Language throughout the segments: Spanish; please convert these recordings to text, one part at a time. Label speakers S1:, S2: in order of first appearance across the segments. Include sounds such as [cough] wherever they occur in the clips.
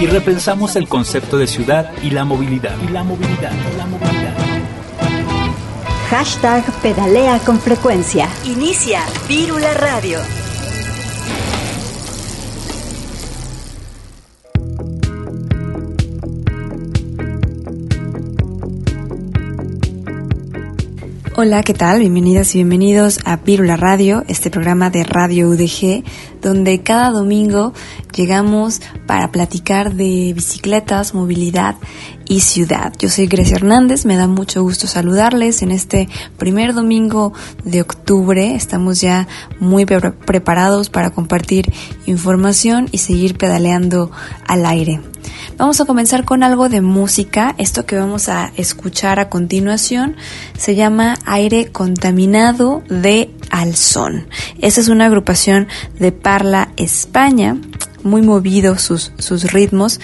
S1: y repensamos el concepto de ciudad y la movilidad. Y la movilidad, y la movilidad.
S2: Hashtag pedalea con frecuencia. Inicia Vírula Radio.
S3: Hola, ¿qué tal? Bienvenidas y bienvenidos a Pírula Radio, este programa de Radio UDG, donde cada domingo llegamos para platicar de bicicletas, movilidad y ciudad. Yo soy Grecia Hernández, me da mucho gusto saludarles en este primer domingo de octubre. Estamos ya muy preparados para compartir información y seguir pedaleando al aire. Vamos a comenzar con algo de música. Esto que vamos a escuchar a continuación se llama Aire Contaminado de Alzón. Esta es una agrupación de Parla, España, muy movidos sus, sus ritmos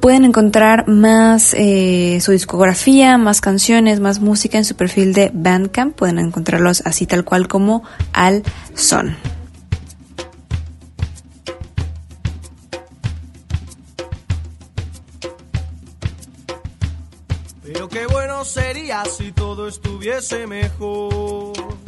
S3: pueden encontrar más eh, su discografía, más canciones, más música en su perfil de Bandcamp. Pueden encontrarlos así tal cual como Al Son.
S4: sería si todo estuviese mejor?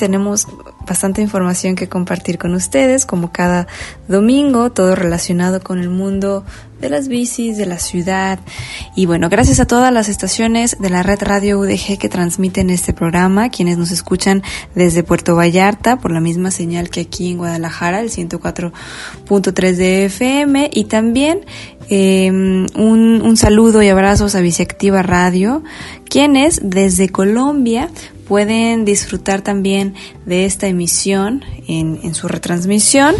S3: Tenemos bastante información que compartir con ustedes, como cada domingo, todo relacionado con el mundo de las bicis, de la ciudad. Y bueno, gracias a todas las estaciones de la red Radio UDG que transmiten este programa, quienes nos escuchan desde Puerto Vallarta por la misma señal que aquí en Guadalajara, el 104.3 de FM, y también eh, un, un saludo y abrazos a Biciactiva Radio, quienes desde Colombia pueden disfrutar también de esta emisión en, su retransmisión.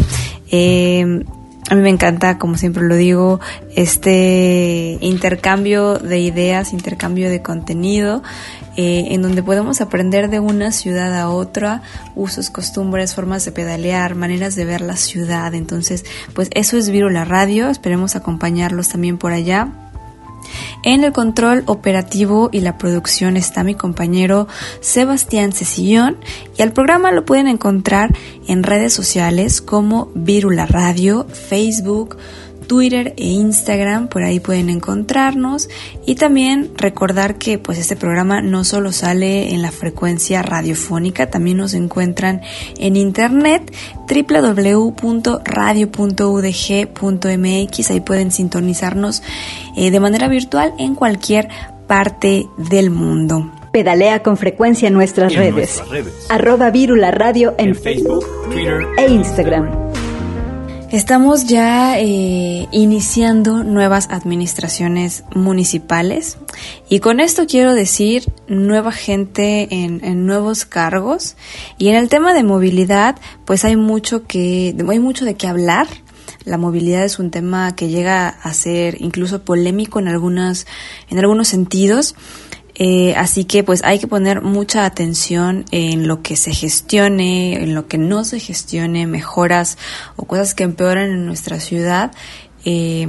S3: Eh, a mí me encanta, como siempre lo digo, este intercambio de ideas, intercambio de contenido, eh, en donde podemos aprender de una ciudad a otra, usos, costumbres, formas de pedalear, maneras de ver la ciudad. Entonces, pues eso es Viro la Radio, esperemos acompañarlos también por allá. En el control operativo y la producción está mi compañero Sebastián Cecillón y al programa lo pueden encontrar en redes sociales como Virula Radio, Facebook, Twitter e Instagram, por ahí pueden encontrarnos y también recordar que pues este programa no solo sale en la frecuencia radiofónica, también nos encuentran en internet www.radio.udg.mx, ahí pueden sintonizarnos eh, de manera virtual en cualquier parte del mundo.
S2: Pedalea con frecuencia en nuestras,
S1: En
S2: redes.
S1: nuestras redes.
S2: Arroba Vírula Radio en,
S1: En Facebook, Twitter
S2: e Instagram.
S3: Estamos ya eh, iniciando nuevas administraciones municipales y con esto quiero decir nueva gente en, en nuevos cargos y en el tema de movilidad pues hay mucho que hay mucho de qué hablar. La movilidad es un tema que llega a ser incluso polémico en algunas en algunos sentidos. Eh, así que pues hay que poner mucha atención en lo que se gestione, en lo que no se gestione, mejoras o cosas que empeoran en nuestra ciudad. Eh,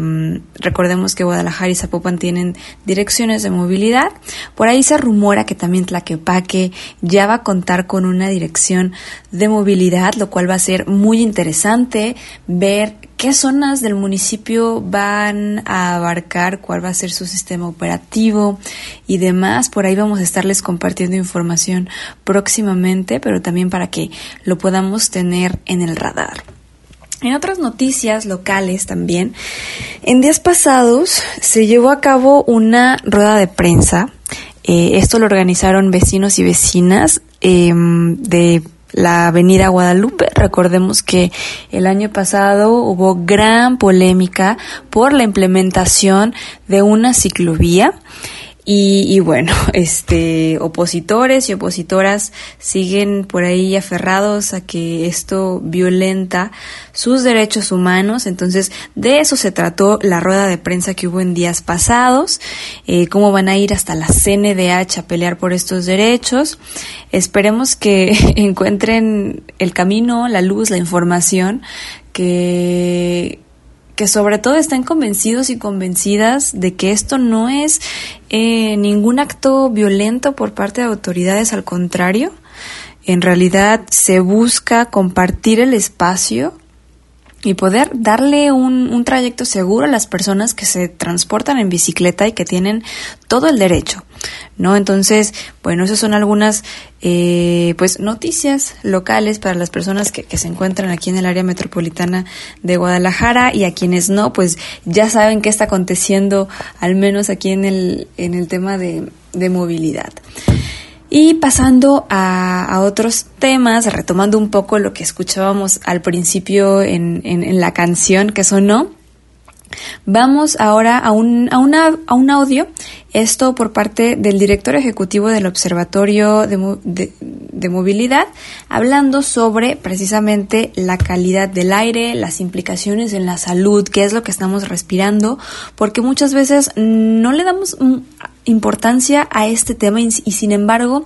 S3: recordemos que Guadalajara y Zapopan tienen direcciones de movilidad. Por ahí se rumora que también Tlaquepaque ya va a contar con una dirección de movilidad, lo cual va a ser muy interesante ver qué zonas del municipio van a abarcar, cuál va a ser su sistema operativo y demás. Por ahí vamos a estarles compartiendo información próximamente, pero también para que lo podamos tener en el radar. En otras noticias locales también, en días pasados se llevó a cabo una rueda de prensa. Eh, esto lo organizaron vecinos y vecinas eh, de la Avenida Guadalupe. Recordemos que el año pasado hubo gran polémica por la implementación de una ciclovía. Y, y, bueno, [laughs] este, opositores y opositoras siguen por ahí aferrados a que esto violenta sus derechos humanos. Entonces, de eso se trató la rueda de prensa que hubo en días pasados, eh, cómo van a ir hasta la CNDH a pelear por estos derechos. Esperemos que [laughs] encuentren el camino, la luz, la información que que sobre todo estén convencidos y convencidas de que esto no es eh, ningún acto violento por parte de autoridades, al contrario, en realidad se busca compartir el espacio y poder darle un, un, trayecto seguro a las personas que se transportan en bicicleta y que tienen todo el derecho, ¿no? Entonces, bueno, esas son algunas, eh, pues, noticias locales para las personas que, se encuentran aquí en el área metropolitana de Guadalajara y a quienes no, pues, ya saben qué está aconteciendo, al menos aquí en el, en el tema de, de movilidad. Y pasando a, a, otros temas, retomando un poco lo que escuchábamos al principio en, en, en la canción que sonó, Vamos ahora a un, a, una, a un audio, esto por parte del director ejecutivo del Observatorio de, de, de, Movilidad, hablando sobre precisamente la calidad del aire, las implicaciones en la salud, qué es lo que estamos respirando, porque muchas veces no le damos importancia a este tema y, sin embargo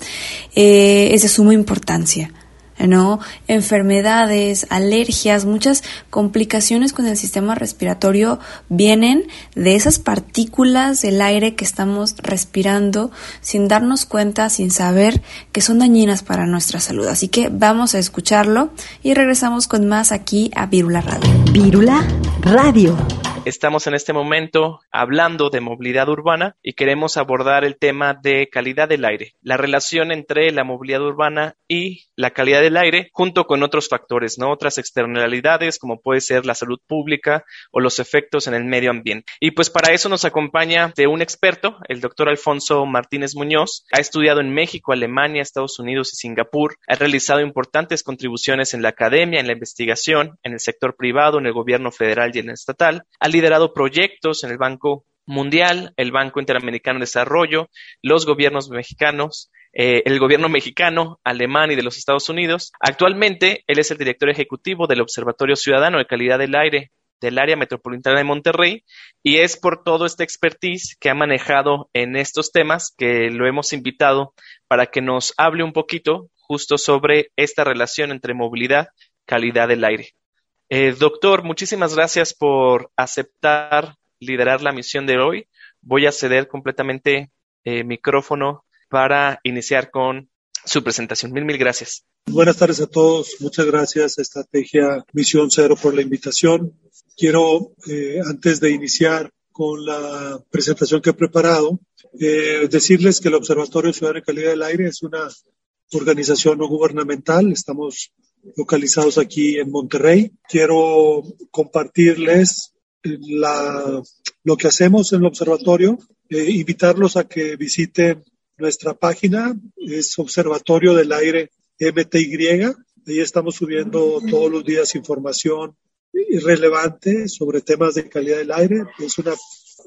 S3: eh, es de suma importancia. ¿No? Enfermedades, alergias, muchas complicaciones con el sistema respiratorio vienen de esas partículas del aire que estamos respirando sin darnos cuenta, sin saber que son dañinas para nuestra salud. Así que vamos a escucharlo y regresamos con más aquí a Virula Radio.
S2: Virula Radio.
S5: Estamos en este momento hablando de movilidad urbana y queremos abordar el tema de calidad del aire, la relación entre la movilidad urbana y la calidad del aire, junto con otros factores, ¿no? Otras externalidades, como puede ser la salud pública o los efectos en el medio ambiente. Y pues para eso nos acompaña de un experto, el doctor Alfonso Martínez Muñoz. Ha estudiado en México, Alemania, Estados Unidos y Singapur. Ha realizado importantes contribuciones en la academia, en la investigación, en el sector privado, en el gobierno federal y en el estatal. Liderado proyectos en el Banco Mundial, el Banco Interamericano de Desarrollo, los gobiernos mexicanos, eh, el gobierno mexicano, alemán y de los Estados Unidos. Actualmente, él es el director ejecutivo del Observatorio Ciudadano de Calidad del Aire del área metropolitana de Monterrey y es por todo este expertise que ha manejado en estos temas que lo hemos invitado para que nos hable un poquito justo sobre esta relación entre movilidad, calidad del aire. Eh, doctor, muchísimas gracias por aceptar liderar la misión de hoy. Voy a ceder completamente eh, micrófono para iniciar con su presentación. Mil, mil gracias.
S6: Buenas tardes a todos. Muchas gracias, Estrategia Misión Cero, por la invitación. Quiero, eh, antes de iniciar con la presentación que he preparado, eh, decirles que el Observatorio Ciudadano de Calidad del Aire es una organización no gubernamental. Estamos localizados aquí en Monterrey. Quiero compartirles la, lo que hacemos en el observatorio, eh, invitarlos a que visiten nuestra página, es Observatorio del Aire MTY. Ahí estamos subiendo todos los días información relevante sobre temas de calidad del aire. Es una,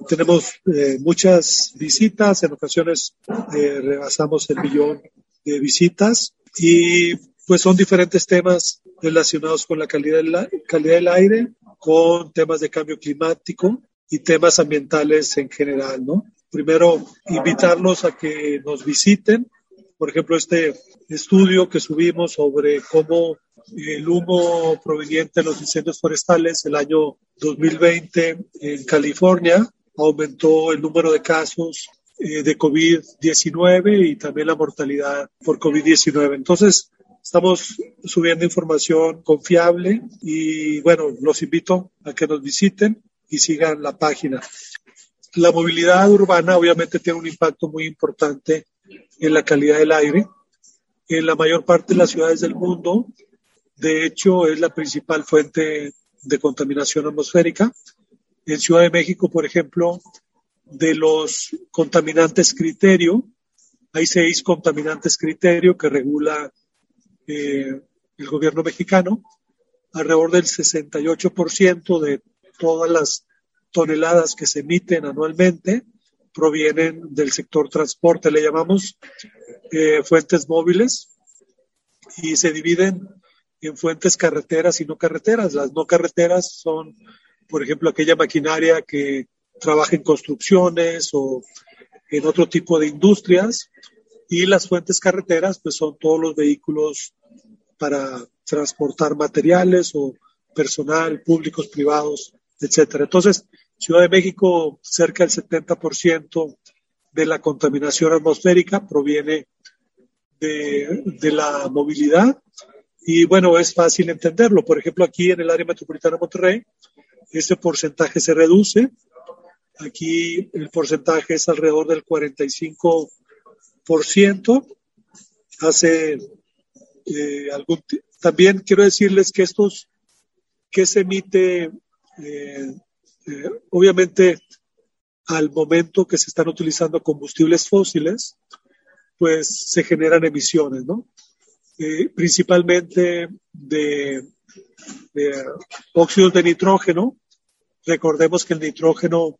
S6: tenemos eh, muchas visitas, en ocasiones eh, rebasamos el millón de visitas y pues son diferentes temas relacionados con la calidad del, calidad del aire, con temas de cambio climático y temas ambientales en general, ¿no? Primero, invitarlos a que nos visiten. Por ejemplo, este estudio que subimos sobre cómo el humo proveniente de los incendios forestales el año 2020 en California aumentó el número de casos eh, de COVID-19 y también la mortalidad por COVID-19. Entonces, Estamos subiendo información confiable y bueno, los invito a que nos visiten y sigan la página. La movilidad urbana obviamente tiene un impacto muy importante en la calidad del aire. En la mayor parte de las ciudades del mundo, de hecho, es la principal fuente de contaminación atmosférica. En Ciudad de México, por ejemplo, de los contaminantes criterio, hay seis contaminantes criterio que regula eh, el gobierno mexicano, alrededor del 68% de todas las toneladas que se emiten anualmente provienen del sector transporte, le llamamos eh, fuentes móviles y se dividen en fuentes carreteras y no carreteras. Las no carreteras son, por ejemplo, aquella maquinaria que trabaja en construcciones o en otro tipo de industrias y las fuentes carreteras pues son todos los vehículos para transportar materiales o personal, públicos, privados, etcétera. Entonces, Ciudad de México, cerca del 70% de la contaminación atmosférica proviene de, de, la movilidad y bueno, es fácil entenderlo. Por ejemplo, aquí en el área metropolitana de Monterrey, ese porcentaje se reduce. Aquí el porcentaje es alrededor del 45%. Hace eh, algún también quiero decirles que estos que se emite eh, eh, obviamente al momento que se están utilizando combustibles fósiles, pues se generan emisiones, ¿no? Eh, principalmente de, de óxidos de nitrógeno. Recordemos que el nitrógeno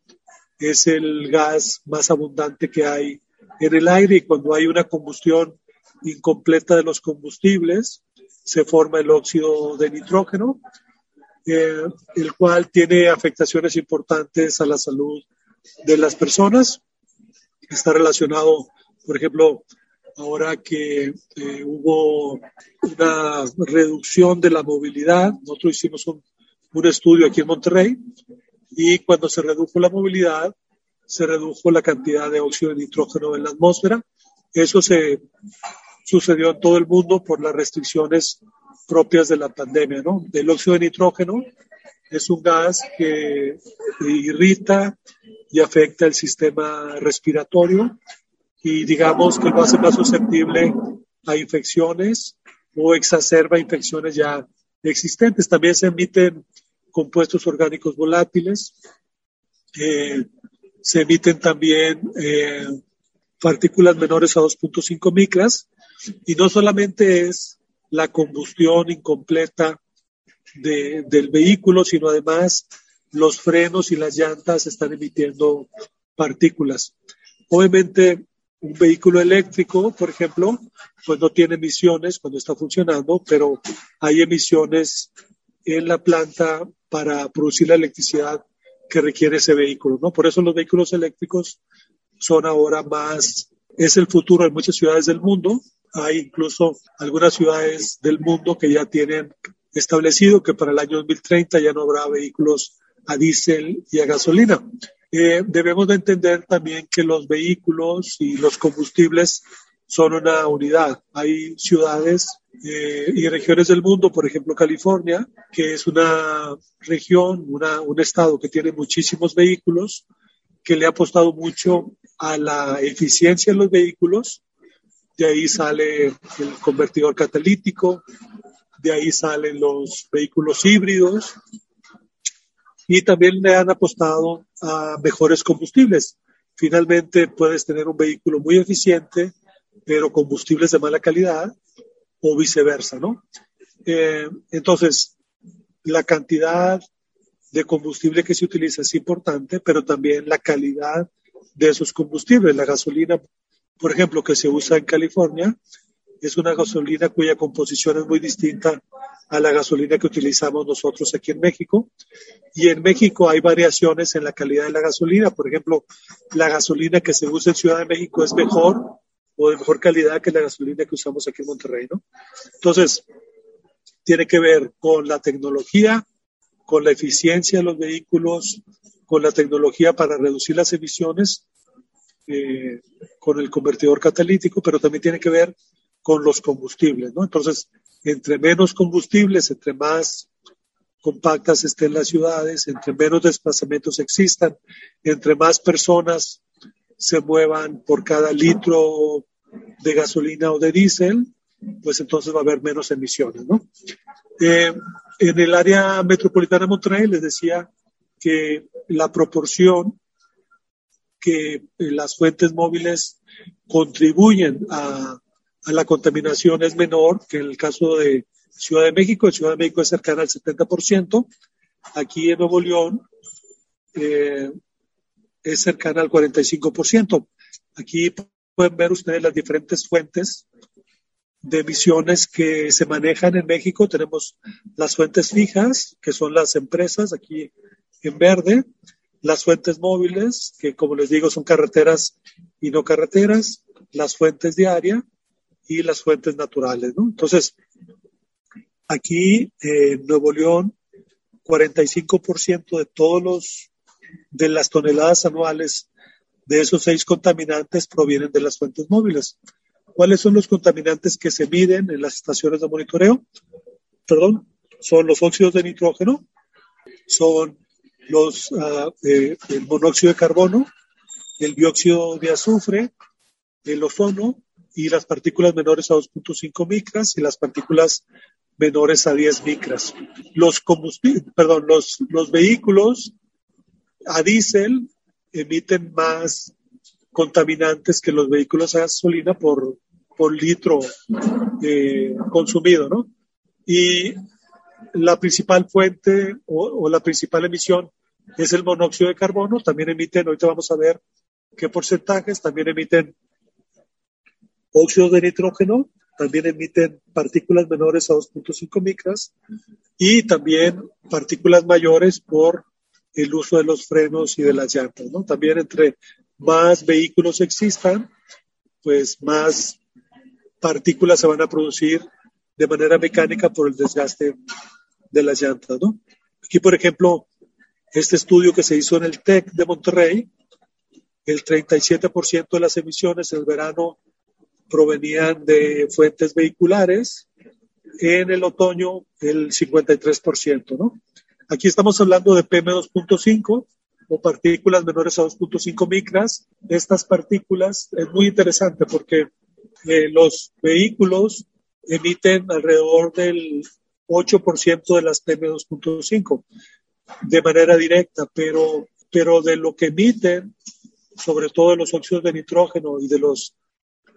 S6: es el gas más abundante que hay en el aire y cuando hay una combustión incompleta de los combustibles, se forma el óxido de nitrógeno, eh, el cual tiene afectaciones importantes a la salud de las personas. Está relacionado, por ejemplo, ahora que eh, hubo una reducción de la movilidad, nosotros hicimos un, un estudio aquí en Monterrey y cuando se redujo la movilidad, se redujo la cantidad de óxido de nitrógeno en la atmósfera. Eso se sucedió en todo el mundo por las restricciones propias de la pandemia, ¿no? El óxido de nitrógeno es un gas que irrita y afecta el sistema respiratorio y digamos que lo hace más susceptible a infecciones o exacerba infecciones ya existentes. También se emiten compuestos orgánicos volátiles, eh, se emiten también eh, partículas menores a 2.5 micras y no solamente es la combustión incompleta de, del vehículo, sino además los frenos y las llantas están emitiendo partículas. Obviamente, un vehículo eléctrico, por ejemplo, pues no tiene emisiones cuando está funcionando, pero hay emisiones en la planta para producir la electricidad que requiere ese vehículo, ¿no? Por eso los vehículos eléctricos son ahora más, es el futuro en muchas ciudades del mundo. Hay incluso algunas ciudades del mundo que ya tienen establecido que para el año 2030 ya no habrá vehículos a diésel y a gasolina. Eh, debemos de entender también que los vehículos y los combustibles son una unidad. Hay ciudades eh, y regiones del mundo, por ejemplo California, que es una región, una, un estado que tiene muchísimos vehículos, que le ha apostado mucho a la eficiencia de los vehículos. De ahí sale el convertidor catalítico, de ahí salen los vehículos híbridos y también le han apostado a mejores combustibles. Finalmente puedes tener un vehículo muy eficiente, pero combustibles de mala calidad o viceversa, ¿no? Eh, entonces, la cantidad de combustible que se utiliza es importante, pero también la calidad de esos combustibles. La gasolina, por ejemplo, que se usa en California, es una gasolina cuya composición es muy distinta a la gasolina que utilizamos nosotros aquí en México. Y en México hay variaciones en la calidad de la gasolina. Por ejemplo, la gasolina que se usa en Ciudad de México es mejor o de mejor calidad que la gasolina que usamos aquí en Monterrey, ¿no? Entonces, tiene que ver con la tecnología, con la eficiencia de los vehículos, con la tecnología para reducir las emisiones, eh, con el convertidor catalítico, pero también tiene que ver con los combustibles, ¿no? Entonces, entre menos combustibles, entre más compactas estén las ciudades, entre menos desplazamientos existan, entre más personas se muevan por cada litro de gasolina o de diésel, pues entonces va a haber menos emisiones, ¿no? Eh, en el área metropolitana de Monterrey les decía que la proporción que las fuentes móviles contribuyen a la contaminación es menor que en el caso de Ciudad de México. En Ciudad de México es cercana al 70%. Aquí en Nuevo León, eh, es cercana al 45%. Aquí pueden ver ustedes las diferentes fuentes de emisiones que se manejan en México. Tenemos las fuentes fijas, que son las empresas, aquí en verde, las fuentes móviles, que como les digo son carreteras y no carreteras, las fuentes área y las fuentes naturales. ¿no? Entonces, aquí en Nuevo León, 45% de todos los de las toneladas anuales de esos seis contaminantes provienen de las fuentes móviles. ¿Cuáles son los contaminantes que se miden en las estaciones de monitoreo? Perdón, son los óxidos de nitrógeno, son los, uh, el monóxido de carbono, el dióxido de azufre, el ozono y las partículas menores a 2.5 micras y las partículas menores a 10 micras. Los perdón, los, los vehículos a diésel emiten más contaminantes que los vehículos a gasolina por, litro eh, consumido, ¿no? Y la principal fuente o, o, la principal emisión es el monóxido de carbono. También emiten, ahorita vamos a ver qué porcentajes, también emiten óxidos de nitrógeno, también emiten partículas menores a 2.5 micras y también partículas mayores por el uso de los frenos y de las llantas, ¿no? También entre más vehículos existan, pues más partículas se van a producir de manera mecánica por el desgaste de las llantas, ¿no? Aquí, por ejemplo, este estudio que se hizo en el TEC de Monterrey, el 37% de las emisiones en el verano provenían de fuentes vehiculares, en el otoño el 53%, ¿no? Aquí estamos hablando de PM2.5 o partículas menores a 2.5 micras. Estas partículas es muy interesante porque eh, los vehículos emiten alrededor del 8% de las PM2.5 de manera directa, pero, pero de lo que emiten, sobre todo de los óxidos de nitrógeno y de los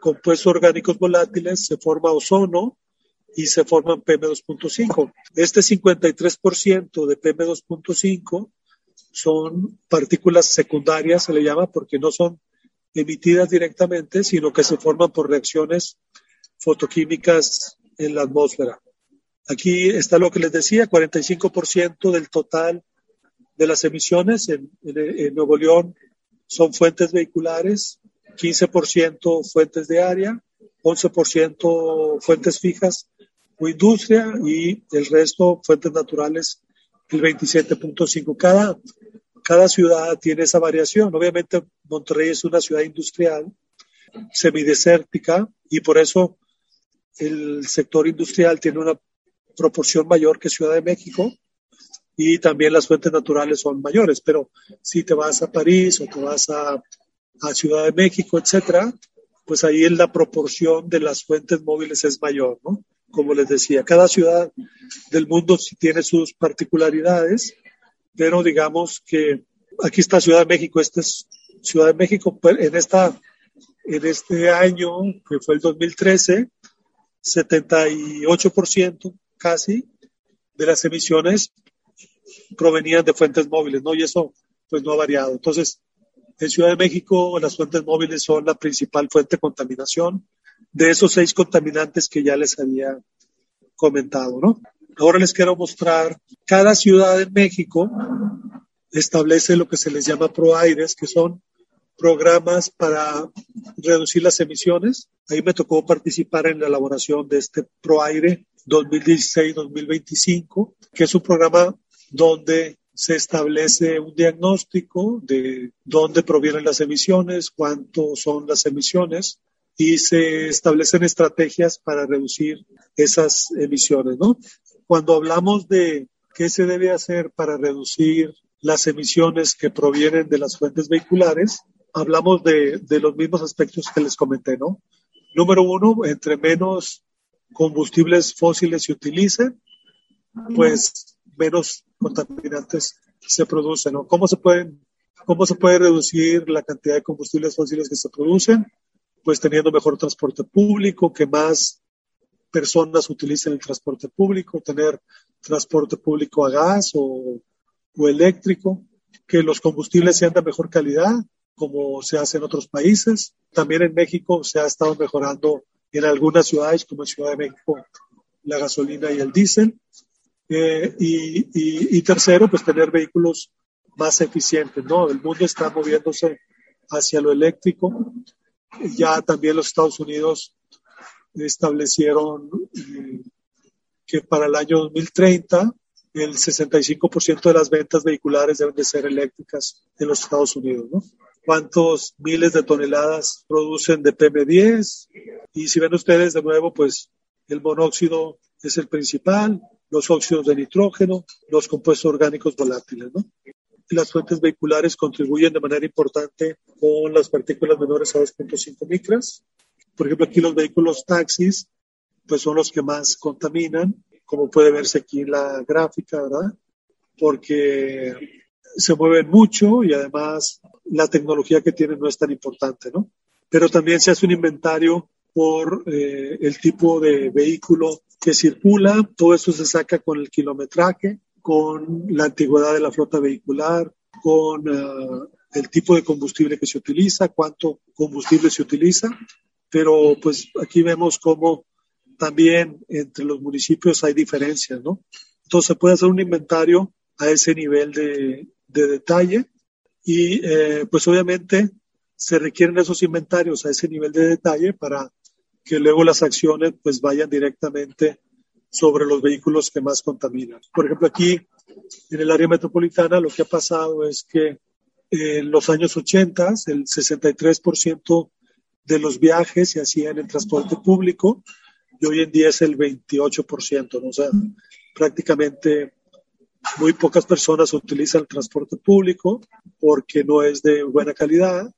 S6: compuestos orgánicos volátiles, se forma ozono, y se forman PM2.5. Este 53% de PM2.5 son partículas secundarias, se le llama, porque no son emitidas directamente, sino que se forman por reacciones fotoquímicas en la atmósfera. Aquí está lo que les decía, 45% del total de las emisiones en, en, Nuevo León son fuentes vehiculares, 15% fuentes de área, 11% fuentes fijas o industria y el resto fuentes naturales, el 27.5. Cada, cada ciudad tiene esa variación. Obviamente Monterrey es una ciudad industrial, semidesértica, y por eso el sector industrial tiene una proporción mayor que Ciudad de México y también las fuentes naturales son mayores. Pero si te vas a París o te vas a, a Ciudad de México, etcétera, pues ahí la proporción de las fuentes móviles es mayor, ¿no? Como les decía, cada ciudad del mundo tiene sus particularidades, pero digamos que aquí está Ciudad de México, esta es Ciudad de México, en, en este año, que fue el 2013, 78% casi de las emisiones provenían de fuentes móviles, ¿no? Y eso pues no ha variado. Entonces, en Ciudad de México las fuentes móviles son la principal fuente de contaminación de esos seis contaminantes que ya les había comentado, ¿no? Ahora les quiero mostrar, cada ciudad en México establece lo que se les llama ProAires, que son programas para reducir las emisiones. Ahí me tocó participar en la elaboración de este ProAire 2016-2025, que es un programa donde se establece un diagnóstico de dónde provienen las emisiones, cuánto son las emisiones, y se establecen estrategias para reducir esas emisiones, ¿no? Cuando hablamos de qué se debe hacer para reducir las emisiones que provienen de las fuentes vehiculares, hablamos de, los mismos aspectos que les comenté, ¿no? Número uno, entre menos combustibles fósiles se utilicen, pues menos contaminantes se producen. ¿Cómo se pueden, cómo se puede reducir la cantidad de combustibles fósiles que se producen? Pues teniendo mejor transporte público, que más personas utilicen el transporte público, tener transporte público a gas o, o eléctrico, que los combustibles sean de mejor calidad, como se hace en otros países. También en México se ha estado mejorando en algunas ciudades, como en Ciudad de México, la gasolina y el diésel. Eh, y, y, y, tercero, pues tener vehículos más eficientes, ¿no? El mundo está moviéndose hacia lo eléctrico. Ya también los Estados Unidos establecieron eh, que para el año 2030 el 65% de las ventas vehiculares deben de ser eléctricas en los Estados Unidos, ¿no? ¿Cuántos miles de toneladas producen de PM10? Y si ven ustedes de nuevo, pues el monóxido es el principal, los óxidos de nitrógeno, los compuestos orgánicos volátiles, ¿no? Las fuentes vehiculares contribuyen de manera importante con las partículas menores a 2.5 micras. Por ejemplo, aquí los vehículos taxis, pues son los que más contaminan, como puede verse aquí en la gráfica, ¿verdad? Porque se mueven mucho y además la tecnología que tienen no es tan importante, ¿no? Pero también se hace un inventario por eh, el tipo de vehículo que circula, todo eso se saca con el kilometraje, con la antigüedad de la flota vehicular, con uh, el tipo de combustible que se utiliza, cuánto combustible se utiliza, pero pues aquí vemos cómo también entre los municipios hay diferencias, ¿no? Entonces se puede hacer un inventario a ese nivel de, de detalle y eh, pues obviamente se requieren esos inventarios a ese nivel de detalle para que luego las acciones pues vayan directamente sobre los vehículos que más contaminan. Por ejemplo, aquí en el área metropolitana lo que ha pasado es que en los años 80 el 63% de los viajes se hacían en transporte público y hoy en día es el 28%, ¿no? o sea, prácticamente muy pocas personas utilizan el transporte público porque no es de buena calidad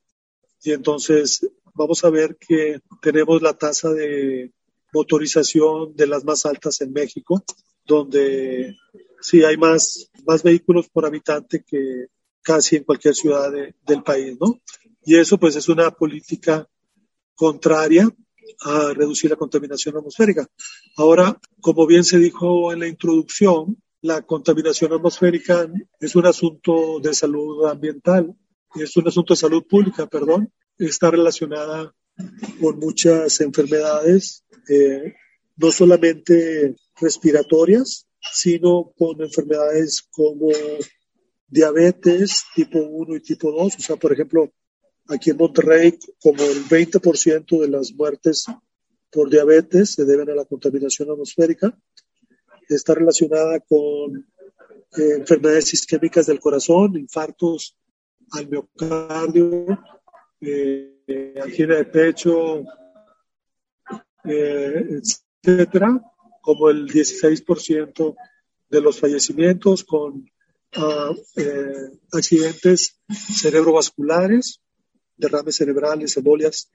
S6: y entonces vamos a ver que tenemos la tasa de motorización de las más altas en México, donde sí hay más, más vehículos por habitante que casi en cualquier ciudad de, del país, ¿no? Y eso pues es una política contraria a reducir la contaminación atmosférica. Ahora, como bien se dijo en la introducción, la contaminación atmosférica es un asunto de salud ambiental, es un asunto de salud pública, perdón, está relacionada con muchas enfermedades, eh, no solamente respiratorias, sino con enfermedades como diabetes tipo 1 y tipo 2. O sea, por ejemplo, aquí en Monterrey, como el 20% de las muertes por diabetes se deben a la contaminación atmosférica. Está relacionada con eh, enfermedades isquémicas del corazón, infartos al miocardio, eh, angina de pecho, eh, etcétera, como el 16% de los fallecimientos con uh, accidentes cerebrovasculares, derrames cerebrales, embolias,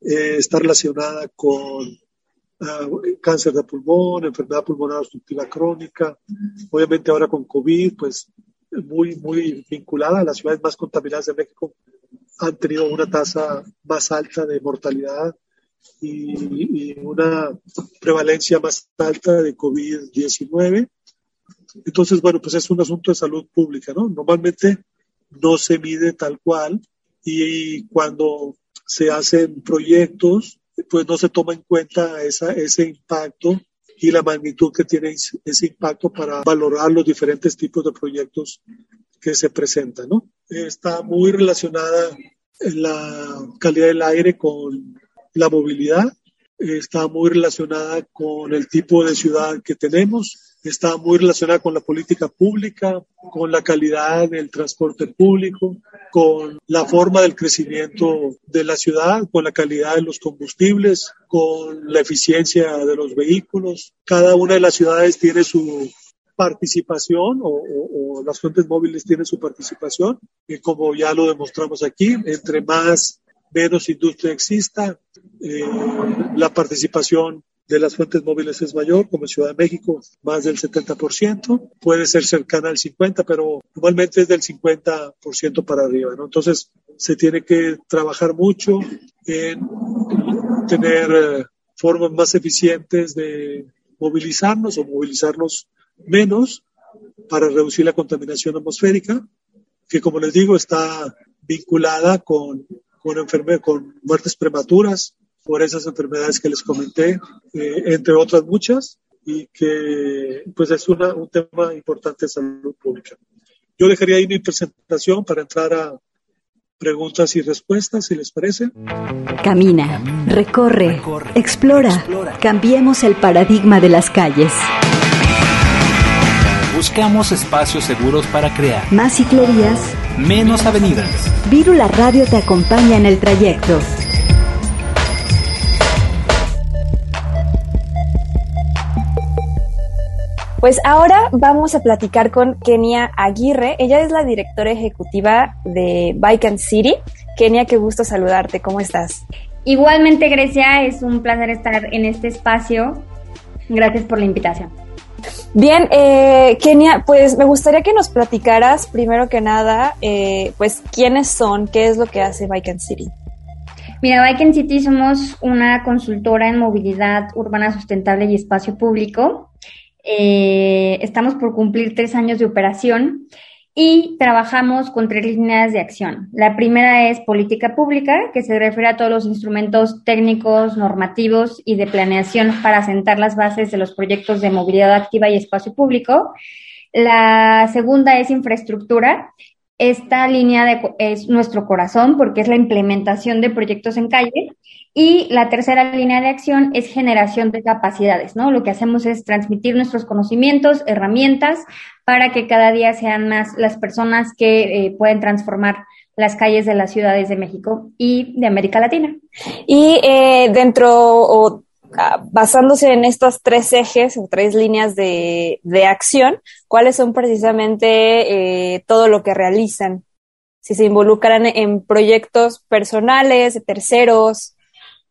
S6: eh, está relacionada con uh, cáncer de pulmón, enfermedad pulmonar obstructiva crónica, obviamente ahora con COVID, pues muy, muy vinculada a las ciudades más contaminadas de México, han tenido una tasa más alta de mortalidad y, y una prevalencia más alta de COVID-19. Entonces, bueno, pues es un asunto de salud pública, ¿no? Normalmente no se mide tal cual y cuando se hacen proyectos, pues no se toma en cuenta esa, ese impacto y la magnitud que tiene ese impacto para valorar los diferentes tipos de proyectos que se presentan, ¿no? Está muy relacionada la calidad del aire con la movilidad, está muy relacionada con el tipo de ciudad que tenemos, está muy relacionada con la política pública, con la calidad del transporte público, con la forma del crecimiento de la ciudad, con la calidad de los combustibles, con la eficiencia de los vehículos. Cada una de las ciudades tiene su participación o, o, o las fuentes móviles tienen su participación y como ya lo demostramos aquí, entre más menos industria exista, eh, la participación de las fuentes móviles es mayor, como en Ciudad de México, más del 70%, puede ser cercana al 50%, pero normalmente es del 50% para arriba. Entonces, se tiene que trabajar mucho en tener eh, formas más eficientes de movilizarnos o movilizarnos menos para reducir la contaminación atmosférica, que como les digo está vinculada con, con, enferme, con muertes prematuras por esas enfermedades que les comenté, eh, entre otras muchas, y que pues es una, un tema importante de salud pública. Yo dejaría ahí mi presentación para entrar a preguntas y respuestas, si les parece.
S2: Camina, recorre, explora, cambiemos el paradigma de las calles.
S1: Buscamos espacios seguros para crear
S2: Más ciclerías,
S1: menos avenidas.
S2: Virula Radio te acompaña en el trayecto.
S7: Pues ahora vamos a platicar con Kenia Aguirre. Ella es la directora ejecutiva de Bike and City. Kenia, qué gusto saludarte. ¿Cómo estás?
S8: Igualmente, Grecia, es un placer estar en este espacio. Gracias por la invitación.
S7: Bien, eh, Kenia, pues me gustaría que nos platicaras, primero que nada, eh, pues quiénes son, qué es lo que hace Bike City.
S8: Mira, Bike City somos una consultora en movilidad urbana sustentable y espacio público. Eh, estamos por cumplir tres años de operación y trabajamos con tres líneas de acción. La primera es política pública, que se refiere a todos los instrumentos técnicos, normativos y de planeación para sentar las bases de los proyectos de movilidad activa y espacio público. La segunda es infraestructura. Esta línea es nuestro corazón porque es la implementación de proyectos en calle y la tercera línea de acción es generación de capacidades, ¿no? Lo que hacemos es transmitir nuestros conocimientos, herramientas, para que cada día sean más las personas que eh, pueden transformar las calles de las ciudades de México y de América Latina.
S7: Y eh, dentro, o ah, basándose en estos tres ejes o tres líneas de, acción, ¿cuáles son precisamente eh, todo lo que realizan? Si se involucran en proyectos personales, de terceros,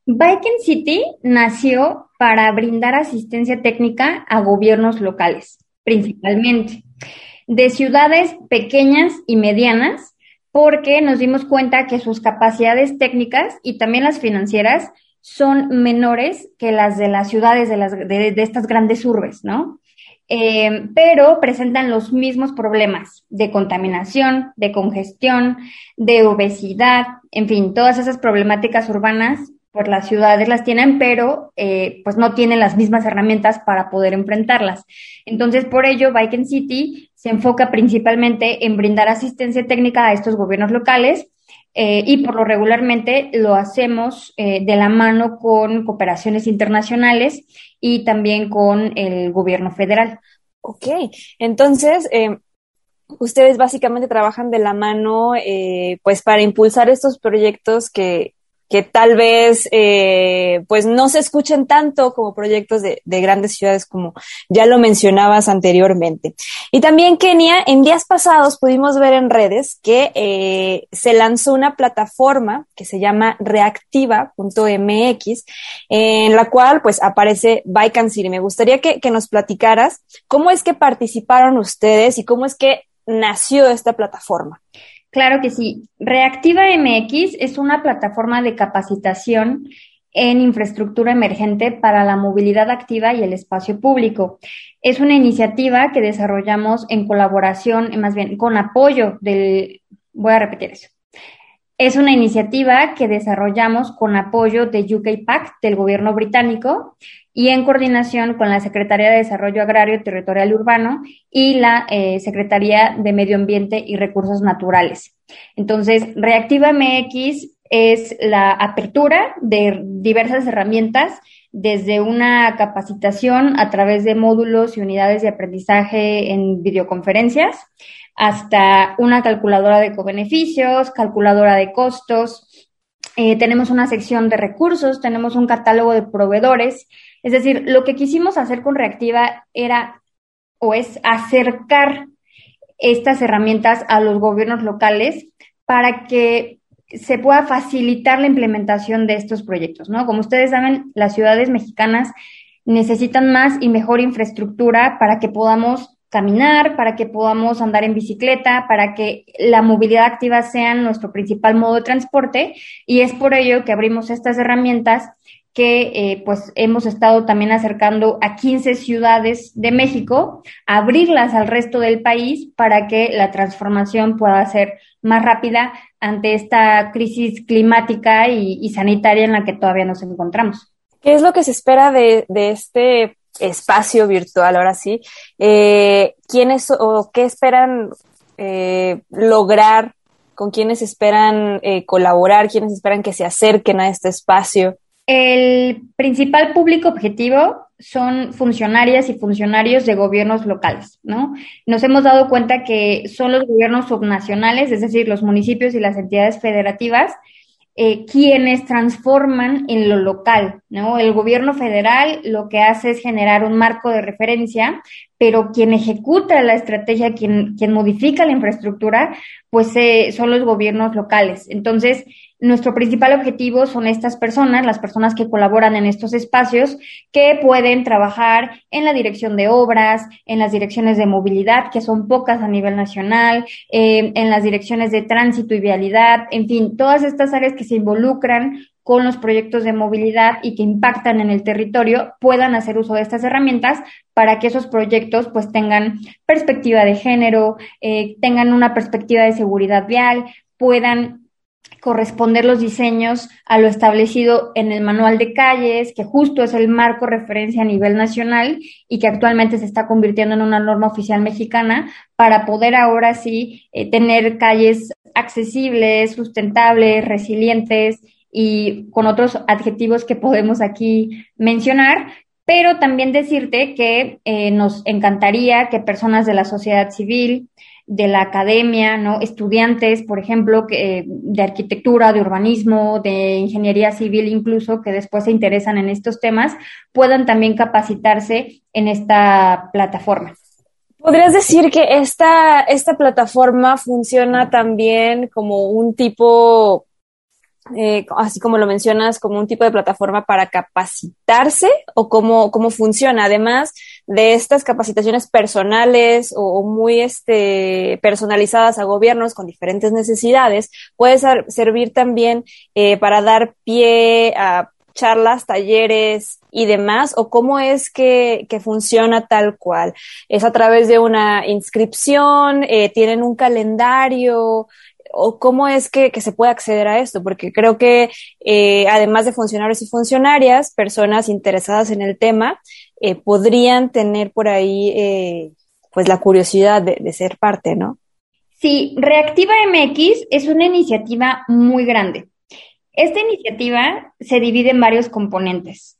S8: Bike City nació para brindar asistencia técnica a gobiernos locales, principalmente, de ciudades pequeñas y medianas, porque nos dimos cuenta que sus capacidades técnicas y también las financieras son menores que las de las ciudades de, estas grandes urbes, ¿no? Eh, pero presentan los mismos problemas de contaminación, de congestión, de obesidad, en fin, todas esas problemáticas urbanas por las ciudades las tienen, pero eh, pues no tienen las mismas herramientas para poder enfrentarlas. Entonces, por ello, Bike City se enfoca principalmente en brindar asistencia técnica a estos gobiernos locales eh, y por lo regularmente lo hacemos eh, de la mano con cooperaciones internacionales y también con el gobierno federal.
S7: Ok, entonces, ustedes básicamente trabajan de la mano pues para impulsar estos proyectos que, que tal vez eh, pues no se escuchen tanto como proyectos de, grandes ciudades como ya lo mencionabas anteriormente. Y también Kenia, en días pasados pudimos ver en redes que eh, se lanzó una plataforma que se llama reactiva.mx en la cual pues aparece Bike and City. Me gustaría que, que nos platicaras cómo es que participaron ustedes y cómo es que nació esta plataforma.
S8: Claro que sí. Reactiva MX es una plataforma de capacitación en infraestructura emergente para la movilidad activa y el espacio público. Es una iniciativa que desarrollamos en colaboración, más bien con apoyo del, voy a repetir eso. Es una iniciativa que desarrollamos con apoyo de UK del gobierno británico y en coordinación con la Secretaría de Desarrollo Agrario, Territorial y Urbano y la eh, Secretaría de Medio Ambiente y Recursos Naturales. Entonces, Reactiva MX es la apertura de diversas herramientas desde una capacitación a través de módulos y unidades de aprendizaje en videoconferencias hasta una calculadora de cobeneficios, calculadora de costos. Eh, tenemos una sección de recursos, tenemos un catálogo de proveedores es decir, lo que quisimos hacer con Reactiva era o es acercar estas herramientas a los gobiernos locales para que se pueda facilitar la implementación de estos proyectos, ¿no? Como ustedes saben, las ciudades mexicanas necesitan más y mejor infraestructura para que podamos caminar, para que podamos andar en bicicleta, para que la movilidad activa sea nuestro principal modo de transporte y es por ello que abrimos estas herramientas que eh, pues hemos estado también acercando a 15 ciudades de México, abrirlas al resto del país para que la transformación pueda ser más rápida ante esta crisis climática y, sanitaria en la que todavía nos encontramos.
S7: ¿Qué es lo que se espera de, este espacio virtual ahora sí? Eh, ¿Quiénes o qué esperan eh, lograr? ¿Con quiénes esperan eh, colaborar? ¿Quiénes esperan que se acerquen a este espacio?
S8: El principal público objetivo son funcionarias y funcionarios de gobiernos locales, ¿no? Nos hemos dado cuenta que son los gobiernos subnacionales, es decir, los municipios y las entidades federativas, eh, quienes transforman en lo local, ¿no? El gobierno federal lo que hace es generar un marco de referencia, pero quien ejecuta la estrategia, quien, quien modifica la infraestructura, pues eh, son los gobiernos locales. Entonces, nuestro principal objetivo son estas personas, las personas que colaboran en estos espacios, que pueden trabajar en la dirección de obras, en las direcciones de movilidad, que son pocas a nivel nacional, eh, en las direcciones de tránsito y vialidad, en fin, todas estas áreas que se involucran con los proyectos de movilidad y que impactan en el territorio puedan hacer uso de estas herramientas para que esos proyectos pues tengan perspectiva de género, eh, tengan una perspectiva de seguridad vial, puedan corresponder los diseños a lo establecido en el manual de calles, que justo es el marco referencia a nivel nacional y que actualmente se está convirtiendo en una norma oficial mexicana para poder ahora sí eh, tener calles accesibles, sustentables, resilientes y con otros adjetivos que podemos aquí mencionar, pero también decirte que eh, nos encantaría que personas de la sociedad civil, de la academia, ¿no? Estudiantes, por ejemplo, que, de arquitectura, de urbanismo, de ingeniería civil incluso, que después se interesan en estos temas, puedan también capacitarse en esta plataforma.
S7: ¿Podrías decir que esta, esta plataforma funciona también como un tipo eh, así como lo mencionas, como un tipo de plataforma para capacitarse o cómo, cómo funciona. Además de estas capacitaciones personales o, muy este, personalizadas a gobiernos con diferentes necesidades, puede servir también eh, para dar pie a charlas, talleres y demás, o cómo es que, que funciona tal cual. ¿Es a través de una inscripción? Eh, ¿Tienen un calendario? O cómo es que, se puede acceder a esto, porque creo que eh, además de funcionarios y funcionarias, personas interesadas en el tema eh, podrían tener por ahí eh, pues la curiosidad de, de ser parte, ¿no?
S8: Sí, Reactiva MX es una iniciativa muy grande. Esta iniciativa se divide en varios componentes.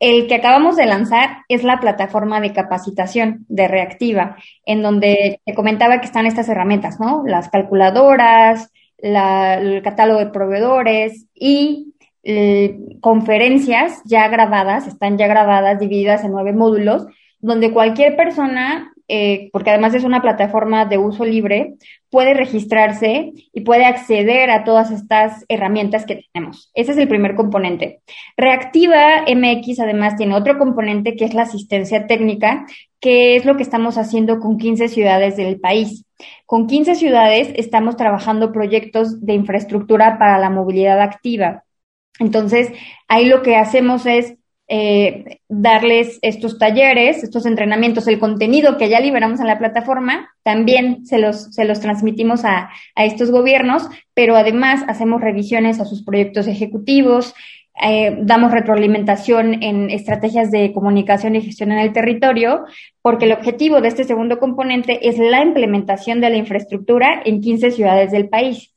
S8: El que acabamos de lanzar es la plataforma de capacitación de Reactiva, en donde te comentaba que están estas herramientas, ¿no? Las calculadoras, el catálogo de proveedores y eh, conferencias ya grabadas, están ya grabadas, divididas en nueve módulos, donde cualquier persona eh, porque además es una plataforma de uso libre, puede registrarse y puede acceder a todas estas herramientas que tenemos. Ese es el primer componente. Reactiva MX además tiene otro componente que es la asistencia técnica, que es lo que estamos haciendo con 15 ciudades del país. Con 15 ciudades estamos trabajando proyectos de infraestructura para la movilidad activa. Entonces, ahí lo que hacemos es eh, darles estos talleres, estos entrenamientos, el contenido que ya liberamos en la plataforma, también se los, se los transmitimos a, a estos gobiernos, pero además hacemos revisiones a sus proyectos ejecutivos, eh, damos retroalimentación en estrategias de comunicación y gestión en el territorio, porque el objetivo de este segundo componente es la implementación de la infraestructura en 15 ciudades del país.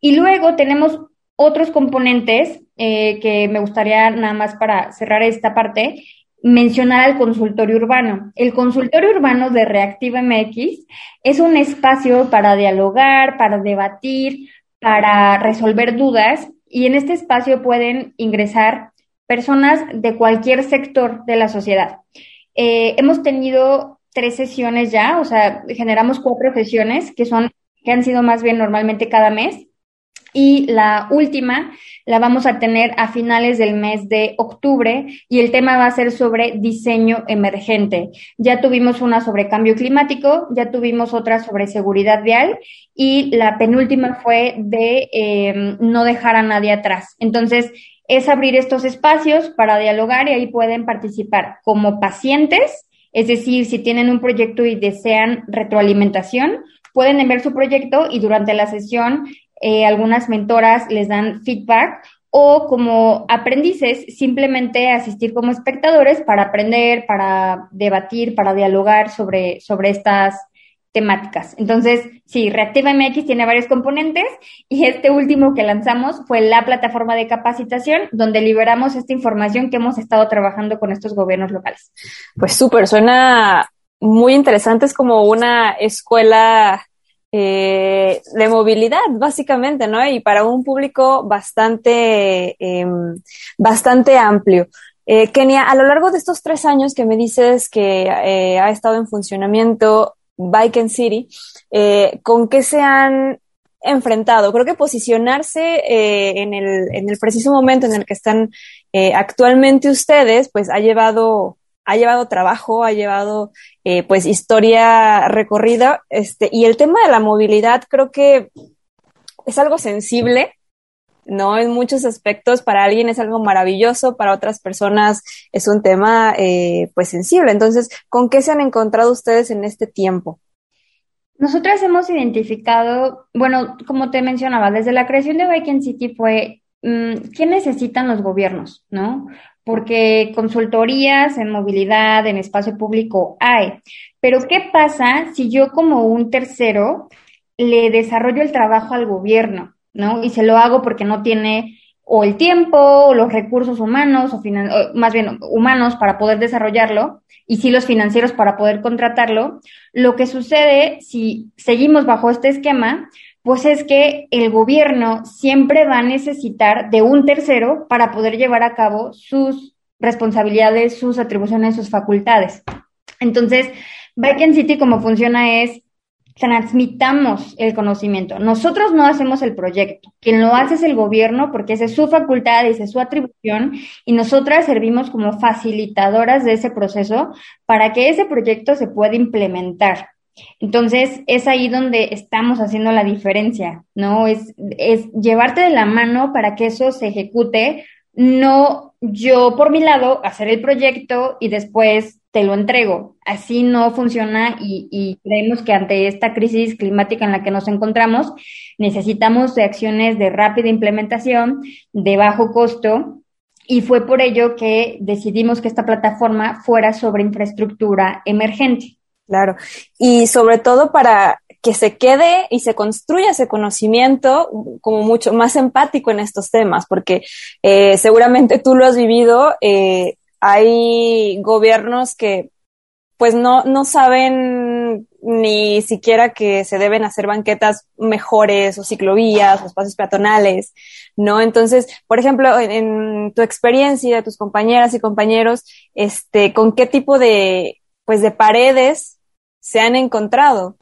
S8: Y luego tenemos otros componentes eh, que me gustaría nada más para cerrar esta parte, mencionar al consultorio urbano. El consultorio urbano de Reactiva MX es un espacio para dialogar, para debatir, para resolver dudas y en este espacio pueden ingresar personas de cualquier sector de la sociedad. Eh, hemos tenido tres sesiones ya, o sea, generamos cuatro sesiones que son que han sido más bien normalmente cada mes y la última la vamos a tener a finales del mes de octubre y el tema va a ser sobre diseño emergente. Ya tuvimos una sobre cambio climático, ya tuvimos otra sobre seguridad vial y la penúltima fue de eh, no dejar a nadie atrás. Entonces, es abrir estos espacios para dialogar y ahí pueden participar como pacientes, es decir, si tienen un proyecto y desean retroalimentación, pueden enviar su proyecto y durante la sesión eh, algunas mentoras les dan feedback o como aprendices, simplemente asistir como espectadores para aprender, para debatir, para dialogar sobre, sobre estas temáticas. Entonces, sí, Reactiva MX tiene varios componentes y este último que lanzamos fue la plataforma de capacitación donde liberamos esta información que hemos estado trabajando con estos gobiernos locales.
S7: Pues súper, suena muy interesante, es como una escuela eh, de movilidad, básicamente, ¿no? Y para un público bastante, eh, bastante amplio. Eh, Kenia, a lo largo de estos tres años que me dices que eh, ha estado en funcionamiento Bike and City, ¿con qué se han enfrentado? Creo que posicionarse en, el, en el preciso momento en el que están actualmente ustedes, pues ha llevado ha llevado trabajo, ha llevado eh, pues historia recorrida, este, y el tema de la movilidad creo que es algo sensible, ¿no? En muchos aspectos, para alguien es algo maravilloso, para otras personas es un tema eh, pues sensible. Entonces, ¿con qué se han encontrado ustedes en este tiempo?
S8: Nosotras hemos identificado, bueno, como te mencionaba, desde la creación de and City fue mm, ¿qué necesitan los gobiernos? ¿No? Porque consultorías en movilidad, en espacio público hay. Pero ¿qué pasa si yo como un tercero le desarrollo el trabajo al gobierno, ¿no? Y se lo hago porque no tiene o el tiempo o los recursos humanos, o, o más bien humanos para poder desarrollarlo, y sí los financieros para poder contratarlo. Lo que sucede si seguimos bajo este esquema, pues es que el gobierno siempre va a necesitar de un tercero para poder llevar a cabo sus responsabilidades, sus atribuciones, sus facultades. Entonces, Bike City como funciona es transmitamos el conocimiento. Nosotros no hacemos el proyecto. Quien lo hace es el gobierno porque esa es su facultad, esa es su atribución y nosotras servimos como facilitadoras de ese proceso para que ese proyecto se pueda implementar. Entonces, es ahí donde estamos haciendo la diferencia, ¿no? Es, es llevarte de la mano para que eso se ejecute, no yo por mi lado hacer el proyecto y después te lo entrego. Así no funciona y, y, creemos que ante esta crisis climática en la que nos encontramos, necesitamos de acciones de rápida implementación, de bajo costo. Y fue por ello que decidimos que esta plataforma fuera sobre infraestructura emergente.
S7: Claro. Y sobre todo para que se quede y se construya ese conocimiento como mucho más empático en estos temas, porque eh, seguramente tú lo has vivido, eh, hay gobiernos que pues no, no saben ni siquiera que se deben hacer banquetas mejores o ciclovías o espacios peatonales, ¿no? Entonces, por ejemplo, en, en tu experiencia, tus compañeras y compañeros, este, ¿con qué tipo de, pues de paredes se han encontrado.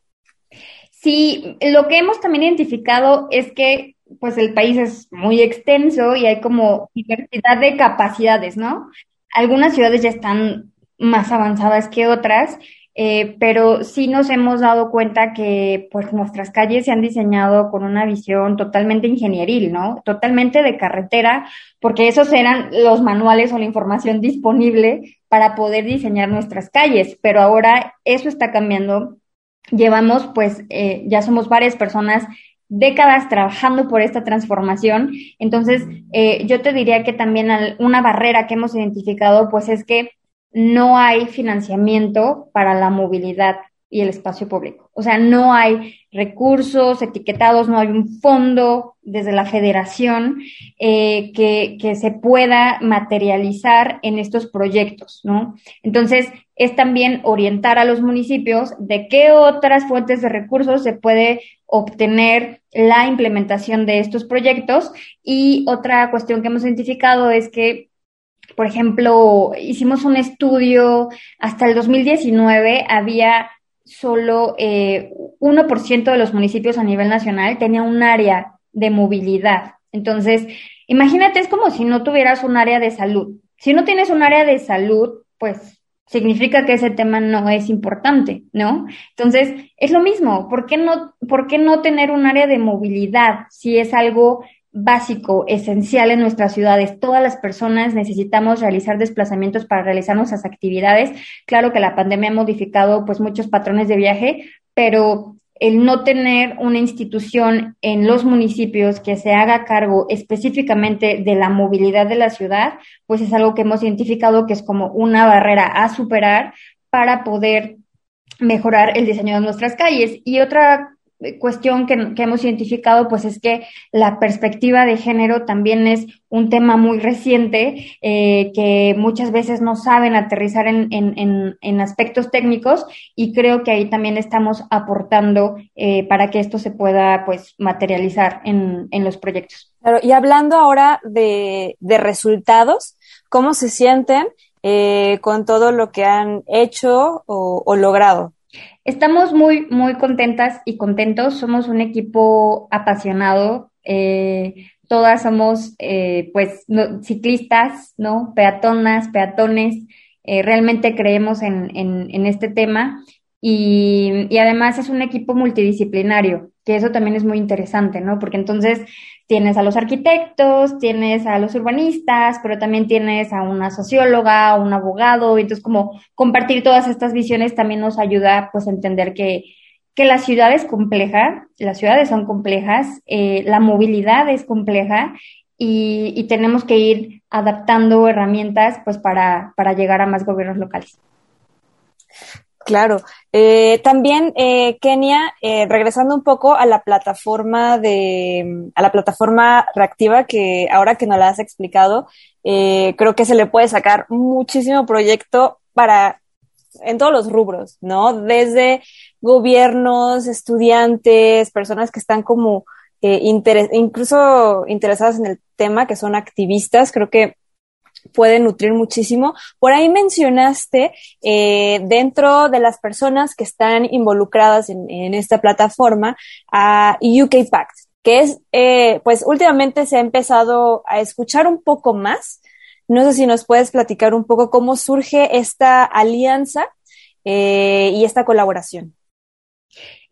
S8: Sí, lo que hemos también identificado es que pues el país es muy extenso y hay como diversidad de capacidades, ¿no? Algunas ciudades ya están más avanzadas que otras, eh, pero sí nos hemos dado cuenta que pues nuestras calles se han diseñado con una visión totalmente ingenieril, ¿no? Totalmente de carretera, porque esos eran los manuales o la información disponible para poder diseñar nuestras calles, pero ahora eso está cambiando. Llevamos, pues, eh, ya somos varias personas décadas trabajando por esta transformación. Entonces, eh, yo te diría que también una barrera que hemos identificado, pues, es que no hay financiamiento para la movilidad y el espacio público. O sea, no hay recursos etiquetados, no hay un fondo desde la federación eh, que, que, se pueda materializar en estos proyectos, ¿no? Entonces, es también orientar a los municipios de qué otras fuentes de recursos se puede obtener la implementación de estos proyectos. Y otra cuestión que hemos identificado es que por ejemplo, hicimos un estudio, hasta el 2019 había solo eh, 1% de los municipios a nivel nacional tenía un área de movilidad. Entonces, imagínate, es como si no tuvieras un área de salud. Si no tienes un área de salud, pues significa que ese tema no es importante, ¿no? Entonces, es lo mismo. ¿Por qué no, por qué no tener un área de movilidad si es algo básico, esencial en nuestras ciudades. Todas las personas necesitamos realizar desplazamientos para realizar nuestras actividades. Claro que la pandemia ha modificado pues muchos patrones de viaje, pero el no tener una institución en los municipios que se haga cargo específicamente de la movilidad de la ciudad, pues es algo que hemos identificado que es como una barrera a superar para poder mejorar el diseño de nuestras calles. Y otra cuestión que, hemos identificado, pues es que la perspectiva de género también es un tema muy reciente eh, que muchas veces no saben aterrizar en, en, en, aspectos técnicos y creo que ahí también estamos aportando eh, para que esto se pueda pues materializar en, en los proyectos.
S7: Claro, y hablando ahora de, de resultados, ¿cómo se sienten eh, con todo lo que han hecho o, o logrado?
S8: Estamos muy, muy contentas y contentos. Somos un equipo apasionado. Eh, todas somos, eh, pues, ciclistas, ¿no? Peatonas, peatones. Eh, realmente creemos en, en, en este tema y, y, además es un equipo multidisciplinario, que eso también es muy interesante, ¿no? Porque entonces tienes a los arquitectos, tienes a los urbanistas, pero también tienes a una socióloga, a un abogado, entonces como compartir todas estas visiones también nos ayuda pues a entender que, que la ciudad es compleja, las ciudades son complejas, eh, la movilidad es compleja y, y, tenemos que ir adaptando herramientas pues para, para llegar a más gobiernos locales.
S7: Claro. Eh, también, eh, Kenia, eh, regresando un poco a la plataforma de, a la plataforma reactiva que ahora que nos la has explicado, eh, creo que se le puede sacar muchísimo proyecto para, en todos los rubros, ¿no? Desde gobiernos, estudiantes, personas que están como, eh, incluso interesadas en el tema, que son activistas, creo que puede nutrir muchísimo. Por ahí mencionaste eh, dentro de las personas que están involucradas en, esta plataforma a UK Pact, que es, eh, pues últimamente se ha empezado a escuchar un poco más. No sé si nos puedes platicar un poco cómo surge esta alianza eh, y esta colaboración.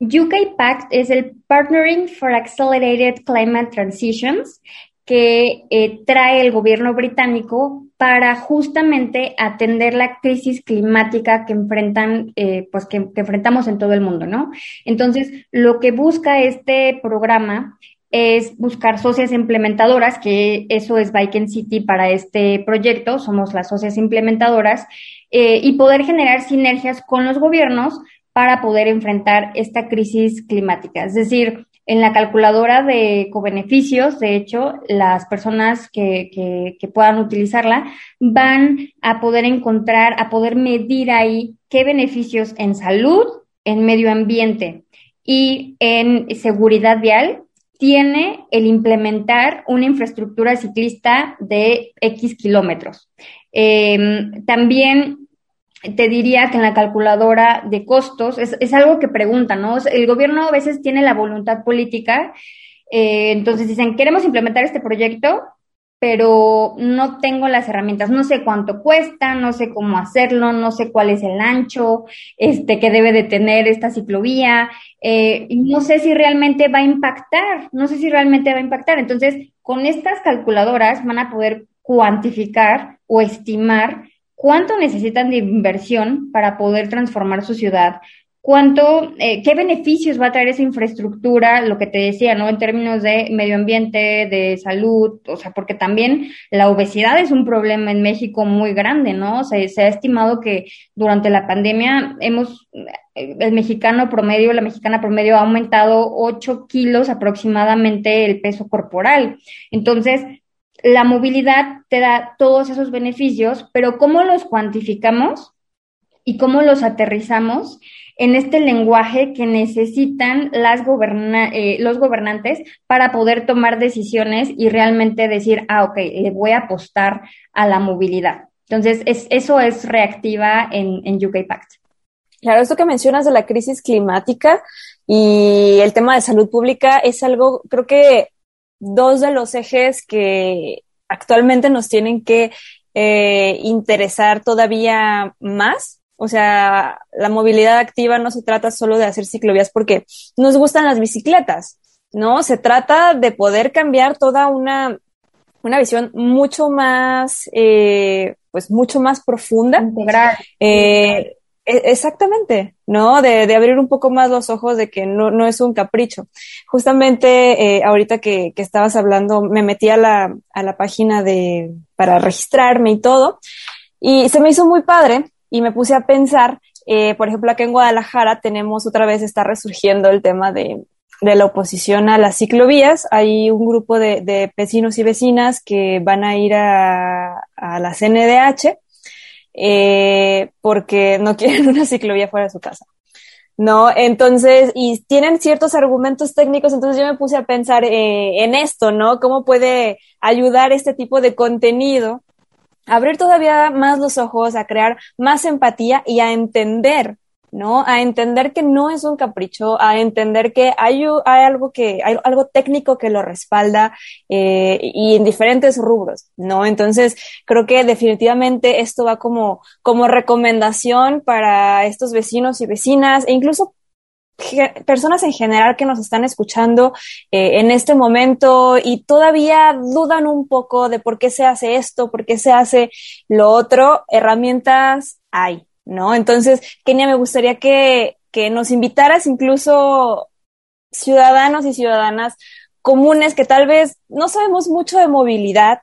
S8: UK Pact es el Partnering for Accelerated Climate Transitions, que eh, trae el gobierno británico para justamente atender la crisis climática que enfrentan, eh, pues que, enfrentamos en todo el mundo, ¿no? Entonces, lo que busca este programa es buscar socias implementadoras, que eso es Viking City para este proyecto, somos las socias implementadoras, eh, y poder generar sinergias con los gobiernos para poder enfrentar esta crisis climática. Es decir, en la calculadora de cobeneficios, de hecho, las personas que, que, que, puedan utilizarla van a poder encontrar, a poder medir ahí qué beneficios en salud, en medio ambiente y en seguridad vial tiene el implementar una infraestructura ciclista de X kilómetros. Eh, también te diría que en la calculadora de costos es, algo que preguntan, ¿no? El gobierno a veces tiene la voluntad política, eh, entonces dicen, queremos implementar este proyecto, pero no tengo las herramientas, no sé cuánto cuesta, no sé cómo hacerlo, no sé cuál es el ancho este, que debe de tener esta ciclovía, eh, y no sé si realmente va a impactar, no sé si realmente va a impactar. Entonces, con estas calculadoras van a poder cuantificar o estimar cuánto necesitan de inversión para poder transformar su ciudad, cuánto, eh, qué beneficios va a traer esa infraestructura, lo que te decía, ¿no? En términos de medio ambiente, de salud, o sea, porque también la obesidad es un problema en México muy grande, ¿no? O sea, se ha estimado que durante la pandemia hemos, el mexicano promedio, la mexicana promedio ha aumentado 8 kilos aproximadamente el peso corporal. Entonces, la movilidad te da todos esos beneficios, pero ¿cómo los cuantificamos y cómo los aterrizamos en este lenguaje que necesitan las goberna eh, los gobernantes para poder tomar decisiones y realmente decir, ah, ok, le voy a apostar a la movilidad? Entonces, es, eso es reactiva en, en UK Pact.
S7: Claro, esto que mencionas de la crisis climática y el tema de salud pública es algo, creo que dos de los ejes que actualmente nos tienen que eh, interesar todavía más. O sea, la movilidad activa no se trata solo de hacer ciclovías porque nos gustan las bicicletas, ¿no? Se trata de poder cambiar toda una, una visión mucho más, eh, pues mucho más profunda.
S8: Integral.
S7: Eh, exactamente, ¿no? De, de, abrir un poco más los ojos de que no, no es un capricho. Justamente eh, ahorita que, que, estabas hablando, me metí a la, a la página de, para registrarme y todo, y se me hizo muy padre y me puse a pensar, eh, por ejemplo, aquí en Guadalajara tenemos otra vez, está resurgiendo el tema de, de la oposición a las ciclovías. Hay un grupo de, de vecinos y vecinas que van a ir a, a la CNDH eh, porque no [laughs] quieren una ciclovía fuera de su casa. ¿no? Entonces, y tienen ciertos argumentos técnicos, entonces yo me puse a pensar eh, en esto, ¿no? ¿Cómo puede ayudar este tipo de contenido a abrir todavía más los ojos, a crear más empatía y a entender ¿no? A entender que no es un capricho, a entender que hay, hay algo que, hay algo técnico que lo respalda eh, y en diferentes rubros, ¿no? Entonces, creo que definitivamente esto va como, como recomendación para estos vecinos y vecinas e incluso personas en general que nos están escuchando eh, en este momento y todavía dudan un poco de por qué se hace esto, por qué se hace lo otro, herramientas hay, ¿no? Entonces, Kenia, me gustaría que, que nos invitaras incluso ciudadanos y ciudadanas comunes que tal vez no sabemos mucho de movilidad,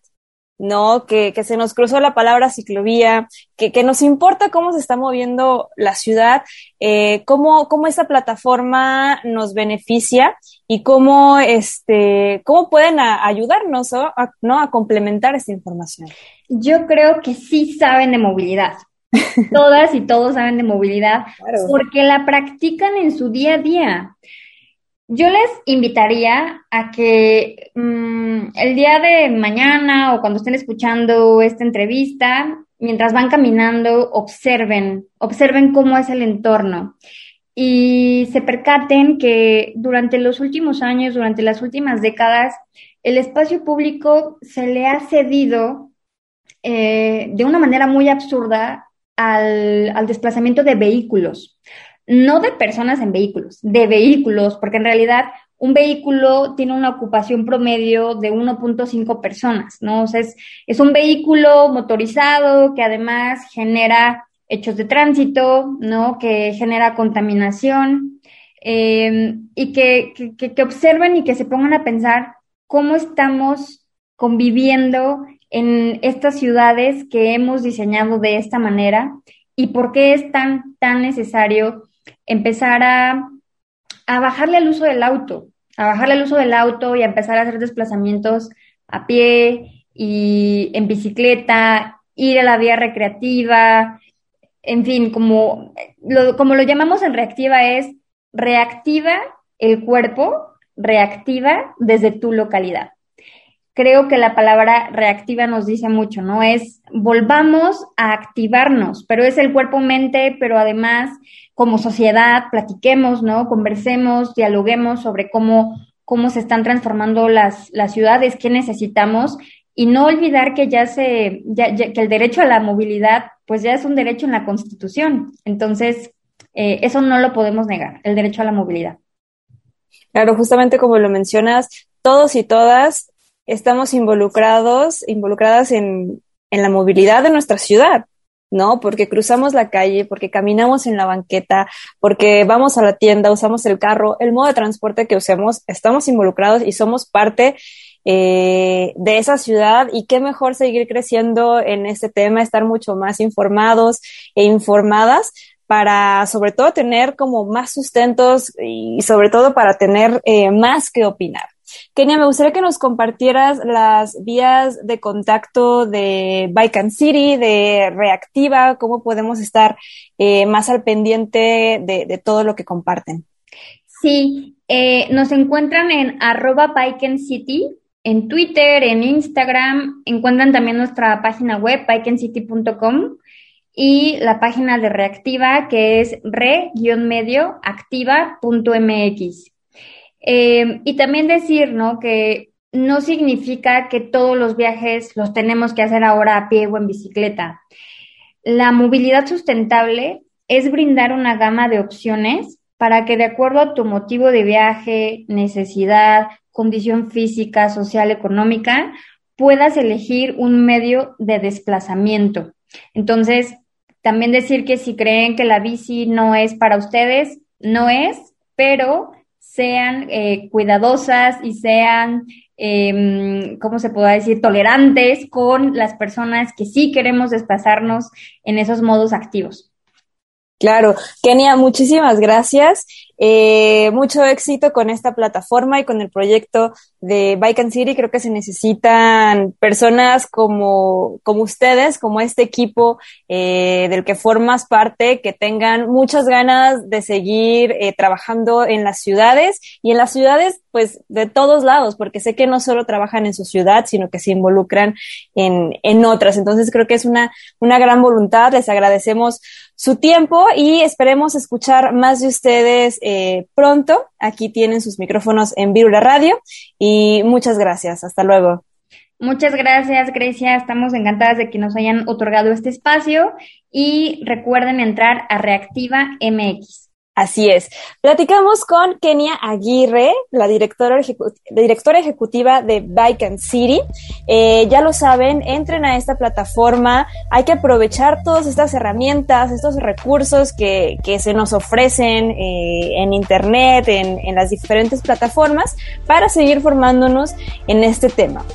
S7: ¿no? Que, que se nos cruzó la palabra ciclovía, que, que, nos importa cómo se está moviendo la ciudad, eh, cómo, cómo esa plataforma nos beneficia y cómo, este, cómo pueden ayudarnos ¿no? ¿no? a complementar esta información.
S8: Yo creo que sí saben de movilidad. Todas y todos saben de movilidad claro. porque la practican en su día a día. Yo les invitaría a que mmm, el día de mañana o cuando estén escuchando esta entrevista, mientras van caminando, observen, observen cómo es el entorno y se percaten que durante los últimos años, durante las últimas décadas, el espacio público se le ha cedido eh, de una manera muy absurda al, al desplazamiento de vehículos, no de personas en vehículos, de vehículos, porque en realidad un vehículo tiene una ocupación promedio de 1.5 personas, ¿no? O sea, es, es, un vehículo motorizado que además genera hechos de tránsito, ¿no? Que genera contaminación eh, y que, que observen y que se pongan a pensar cómo estamos conviviendo en estas ciudades que hemos diseñado de esta manera y por qué es tan, tan necesario empezar a, a bajarle al uso del auto, a bajarle al uso del auto y a empezar a hacer desplazamientos a pie y en bicicleta, ir a la vía recreativa, en fin, como lo, como lo llamamos en reactiva es reactiva el cuerpo, reactiva desde tu localidad creo que la palabra reactiva nos dice mucho, ¿no? Es volvamos a activarnos, pero es el cuerpo-mente, pero además como sociedad platiquemos, ¿no? Conversemos, dialoguemos sobre cómo, cómo se están transformando las, las ciudades, qué necesitamos y no olvidar que ya se, ya, ya, que el derecho a la movilidad, pues ya es un derecho en la Constitución. Entonces, eh, eso no lo podemos negar, el derecho a la movilidad.
S7: Claro, justamente como lo mencionas, todos y todas estamos involucrados, involucradas en, en la movilidad de nuestra ciudad. ¿no? Porque cruzamos la calle, porque caminamos en la banqueta, porque vamos a la tienda, usamos el carro, el modo de transporte que usemos, estamos involucrados y somos parte eh, de esa ciudad y qué mejor seguir creciendo en este tema, estar mucho más informados e informadas para sobre todo tener como más sustentos y sobre todo para tener eh, más que opinar. Kenia, me gustaría que nos compartieras las vías de contacto de Bike City, de Reactiva, cómo podemos estar eh, más al pendiente de, todo lo que comparten.
S8: Sí, eh, nos encuentran en arroba Bike City, en Twitter, en Instagram, encuentran también nuestra página web, bikeandcity.com y la página de Reactiva que es re-medio activa.mx. Eh, y también decir, ¿no? Que no significa que todos los viajes los tenemos que hacer ahora a pie o en bicicleta. La movilidad sustentable es brindar una gama de opciones para que de acuerdo a tu motivo de viaje, necesidad, condición física, social, económica, puedas elegir un medio de desplazamiento. Entonces, también decir que si creen que la bici no es para ustedes, no es, pero sean eh, cuidadosas y sean, eh, ¿cómo se puede decir?, tolerantes con las personas que sí queremos desplazarnos en esos modos activos.
S7: Claro, Kenia, muchísimas gracias. Eh, mucho éxito con esta plataforma y con el proyecto de Bike City. Creo que se necesitan personas como, como ustedes, como este equipo eh, del que formas parte, que tengan muchas ganas de seguir eh, trabajando en las ciudades y en las ciudades, pues de todos lados, porque sé que no solo trabajan en su ciudad, sino que se involucran en, en otras. Entonces creo que es una, una gran voluntad. Les agradecemos su tiempo y esperemos escuchar más de ustedes eh, pronto. Aquí tienen sus micrófonos en Virula Radio y muchas gracias. Hasta luego.
S8: Muchas gracias, Grecia. Estamos encantadas de que nos hayan otorgado este espacio y recuerden entrar a Reactiva MX.
S7: Así es. Platicamos con Kenia Aguirre, la directora, directora ejecutiva de Bike and City. Eh, ya lo saben, entren a esta plataforma. Hay que aprovechar todas estas herramientas, estos recursos que, se nos ofrecen eh, en Internet, en las diferentes plataformas, para seguir formándonos en este tema.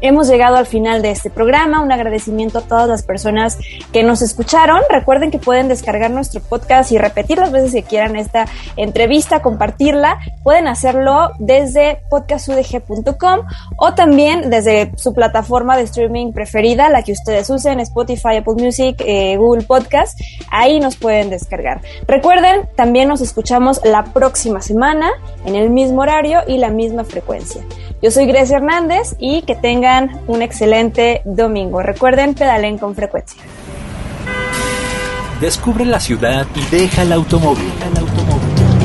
S7: Hemos llegado al final de este programa. Un agradecimiento a todas las personas que nos escucharon. Recuerden que pueden descargar nuestro podcast y repetir las veces que quieran esta entrevista, compartirla. Pueden hacerlo desde podcastudg.com o también desde su plataforma de streaming preferida, la que ustedes usen, Spotify, Apple Music, eh, Google Podcast. Ahí nos pueden descargar. Recuerden, también nos escuchamos la próxima semana en el mismo horario y la misma frecuencia. Yo soy Grecia Hernández y que tengan un excelente domingo. Recuerden, pedalen con frecuencia.
S1: Descubre la ciudad y deja el automóvil.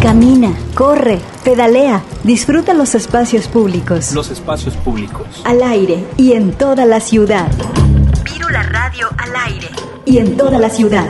S2: Camina, corre, pedalea, disfruta los espacios públicos.
S1: Los espacios públicos.
S2: Al aire y en toda la ciudad.
S9: Viro la radio al aire.
S2: Y en toda la ciudad.